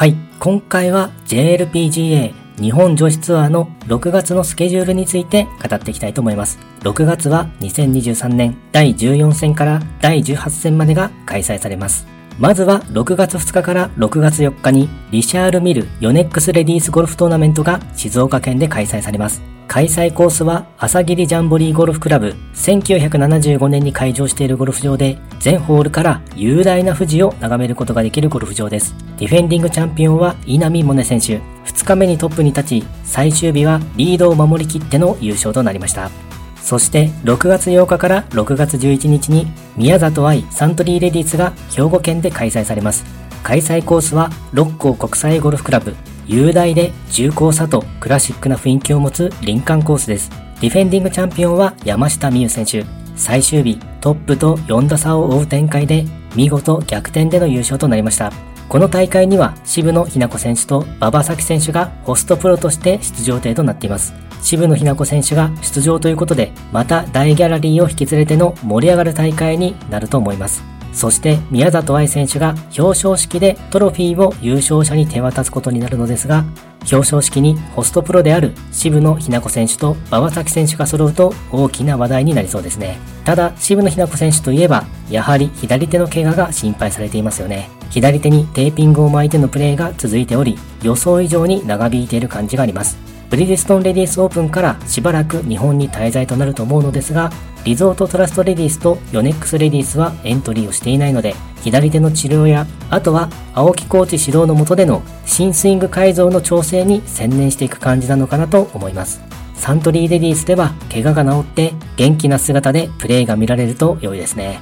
はい、今回は JLPGA 日本女子ツアーの6月のスケジュールについて語っていきたいと思います。6月は2023年第14戦から第18戦までが開催されます。まずは6月2日から6月4日にリシャール・ミル・ヨネックス・レディース・ゴルフトーナメントが静岡県で開催されます。開催コースは朝霧ジャンボリーゴルフクラブ1975年に開場しているゴルフ場で全ホールから雄大な富士を眺めることができるゴルフ場です。ディフェンディングチャンピオンは稲見萌寧選手。2日目にトップに立ち最終日はリードを守りきっての優勝となりました。そして6月8日から6月11日に宮里愛サントリーレディースが兵庫県で開催されます。開催コースは六甲国際ゴルフクラブ雄大で重厚さとクラシックな雰囲気を持つ林間コースです。ディフェンディングチャンピオンは山下美夢選手。最終日、トップと4打差を追う展開で、見事逆転での優勝となりました。この大会には渋野日向子選手と馬場咲希選手がホストプロとして出場程となっています。渋野日向子選手が出場ということで、また大ギャラリーを引き連れての盛り上がる大会になると思います。そして宮里藍選手が表彰式でトロフィーを優勝者に手渡すことになるのですが、表彰式にホストプロである渋野日向子選手と馬場咲選手が揃うと大きな話題になりそうですね。ただ、渋野日向子選手といえば、やはり左手の怪我が心配されていますよね。左手にテーピングを巻いてのプレーが続いており、予想以上に長引いている感じがあります。ブリヂストンレディースオープンからしばらく日本に滞在となると思うのですが、リゾートトラストレディースとヨネックスレディースはエントリーをしていないので、左手の治療や、あとは青木コーチ指導の下での新スイング改造の調整に専念していく感じなのかなと思います。サントリーレディースでは怪我が治って元気な姿でプレーが見られると良いですね。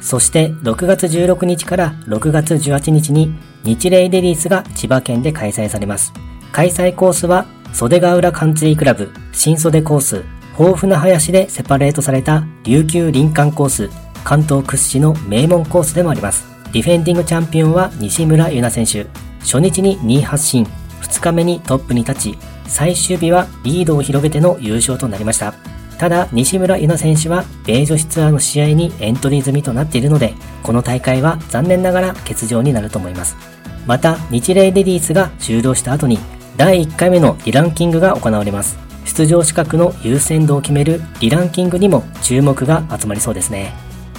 そして6月16日から6月18日に日霊レディースが千葉県で開催されます。開催コースは袖ヶ浦カンツリークラブ新袖コース豊富な林でセパレートされた琉球林間コース、関東屈指の名門コースでもあります。ディフェンディングチャンピオンは西村優奈選手。初日に2位発進、2日目にトップに立ち、最終日はリードを広げての優勝となりました。ただ、西村優奈選手は、米女子ツアーの試合にエントリー済みとなっているので、この大会は残念ながら欠場になると思います。また、日霊レディースが終了した後に、第1回目のリランキングが行われます。出場資格の優先度を決めるリランキングにも注目が集まりそうですね。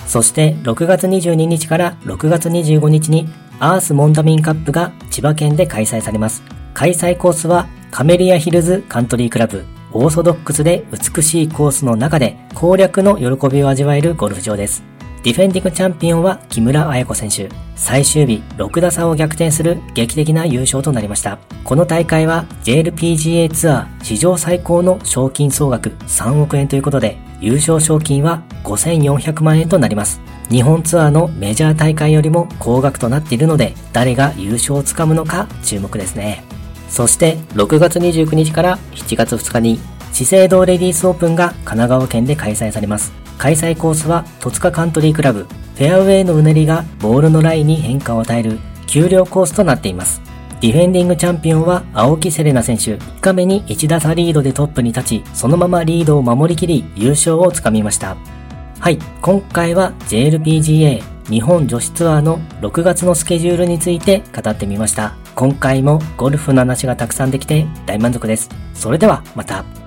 そして6月22日から6月25日にアースモンダミンカップが千葉県で開催されます。開催コースはカメリアヒルズカントリークラブオーソドックスで美しいコースの中で攻略の喜びを味わえるゴルフ場です。ディフェンディングチャンピオンは木村彩子選手。最終日6打差を逆転する劇的な優勝となりました。この大会は JLPGA ツアー史上最高の賞金総額3億円ということで、優勝賞金は5400万円となります。日本ツアーのメジャー大会よりも高額となっているので、誰が優勝をつかむのか注目ですね。そして6月29日から7月2日に資生堂レディースオープンが神奈川県で開催されます。開催コースは戸塚カントリークラブ。フェアウェイのうねりがボールのラインに変化を与える丘陵コースとなっています。ディフェンディングチャンピオンは青木セレナ選手。1日目に1打差リードでトップに立ち、そのままリードを守りきり優勝をつかみました。はい、今回は JLPGA 日本女子ツアーの6月のスケジュールについて語ってみました。今回もゴルフの話がたくさんできて大満足です。それではまた。